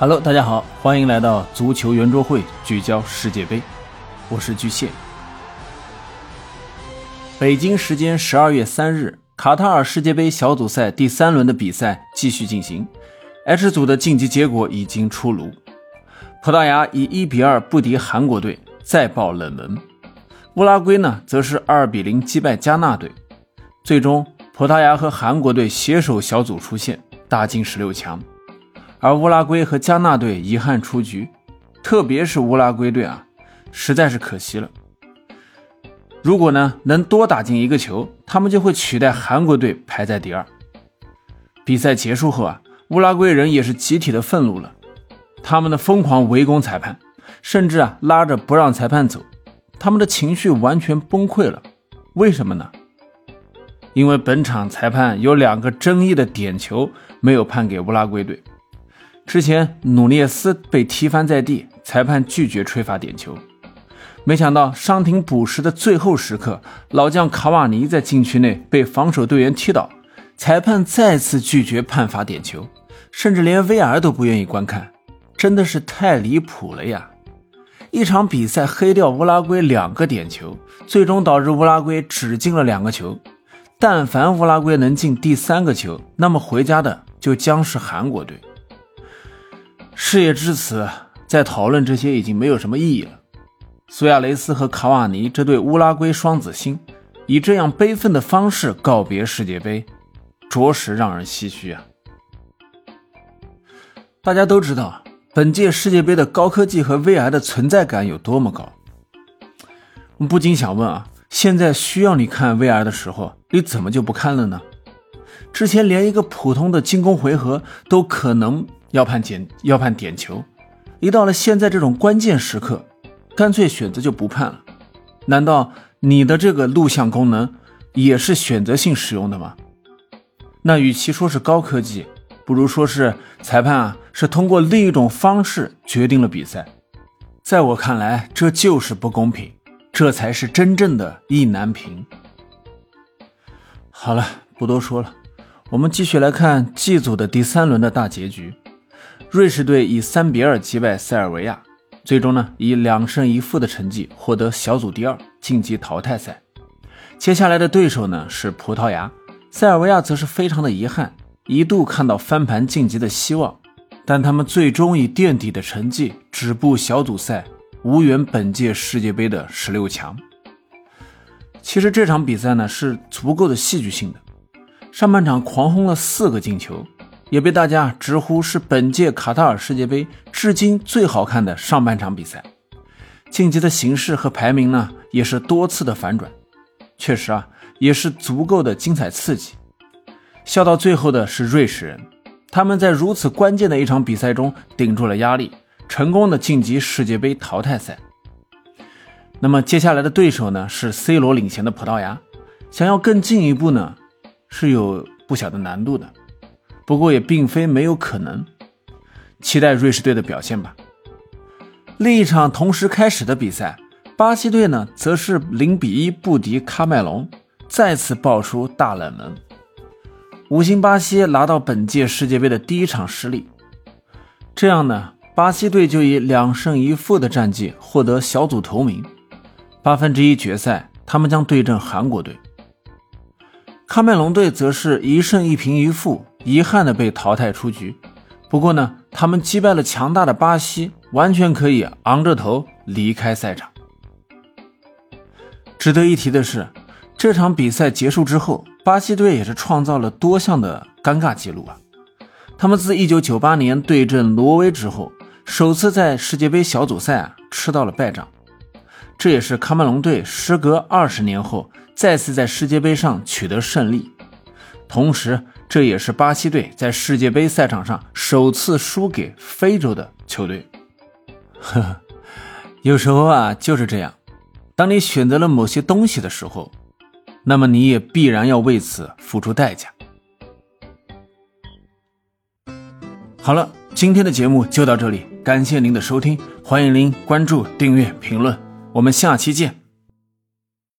Hello，大家好，欢迎来到足球圆桌会，聚焦世界杯，我是巨蟹。北京时间十二月三日，卡塔尔世界杯小组赛第三轮的比赛继续进行，H 组的晋级结果已经出炉，葡萄牙以一比二不敌韩国队，再爆冷门；乌拉圭呢，则是二比零击败加纳队，最终葡萄牙和韩国队携手小组出线，打进十六强。而乌拉圭和加纳队遗憾出局，特别是乌拉圭队啊，实在是可惜了。如果呢能多打进一个球，他们就会取代韩国队排在第二。比赛结束后啊，乌拉圭人也是集体的愤怒了，他们的疯狂围攻裁判，甚至啊拉着不让裁判走，他们的情绪完全崩溃了。为什么呢？因为本场裁判有两个争议的点球没有判给乌拉圭队。之前努涅斯被踢翻在地，裁判拒绝吹罚点球。没想到伤停补时的最后时刻，老将卡瓦尼在禁区内被防守队员踢倒，裁判再次拒绝判罚点球，甚至连 VR 都不愿意观看，真的是太离谱了呀！一场比赛黑掉乌拉圭两个点球，最终导致乌拉圭只进了两个球。但凡乌拉圭能进第三个球，那么回家的就将是韩国队。事业至此，再讨论这些已经没有什么意义了。苏亚雷斯和卡瓦尼这对乌拉圭双子星，以这样悲愤的方式告别世界杯，着实让人唏嘘啊！大家都知道，本届世界杯的高科技和 VR 的存在感有多么高。我们不禁想问啊，现在需要你看 VR 的时候，你怎么就不看了呢？之前连一个普通的进攻回合都可能。要判点要判点球，一到了现在这种关键时刻，干脆选择就不判了。难道你的这个录像功能也是选择性使用的吗？那与其说是高科技，不如说是裁判啊是通过另一种方式决定了比赛。在我看来，这就是不公平，这才是真正的意难平。好了，不多说了，我们继续来看 G 组的第三轮的大结局。瑞士队以三比二击败塞尔维亚，最终呢以两胜一负的成绩获得小组第二，晋级淘汰赛。接下来的对手呢是葡萄牙，塞尔维亚则是非常的遗憾，一度看到翻盘晋级的希望，但他们最终以垫底的成绩止步小组赛，无缘本届世界杯的十六强。其实这场比赛呢是足够的戏剧性的，上半场狂轰了四个进球。也被大家直呼是本届卡塔尔世界杯至今最好看的上半场比赛，晋级的形势和排名呢也是多次的反转，确实啊也是足够的精彩刺激。笑到最后的是瑞士人，他们在如此关键的一场比赛中顶住了压力，成功的晋级世界杯淘汰赛。那么接下来的对手呢是 C 罗领衔的葡萄牙，想要更进一步呢是有不小的难度的。不过也并非没有可能，期待瑞士队的表现吧。另一场同时开始的比赛，巴西队呢则是零比一不敌喀麦隆，再次爆出大冷门。五星巴西拿到本届世界杯的第一场失利，这样呢，巴西队就以两胜一负的战绩获得小组头名。八分之一决赛，他们将对阵韩国队。喀麦隆队则是一胜一平一负。遗憾的被淘汰出局，不过呢，他们击败了强大的巴西，完全可以昂着头离开赛场。值得一提的是，这场比赛结束之后，巴西队也是创造了多项的尴尬记录啊！他们自1998年对阵挪威之后，首次在世界杯小组赛啊吃到了败仗，这也是喀麦隆队时隔二十年后再次在世界杯上取得胜利，同时。这也是巴西队在世界杯赛场上首次输给非洲的球队。呵呵，有时候啊就是这样，当你选择了某些东西的时候，那么你也必然要为此付出代价。好了，今天的节目就到这里，感谢您的收听，欢迎您关注、订阅、评论，我们下期见。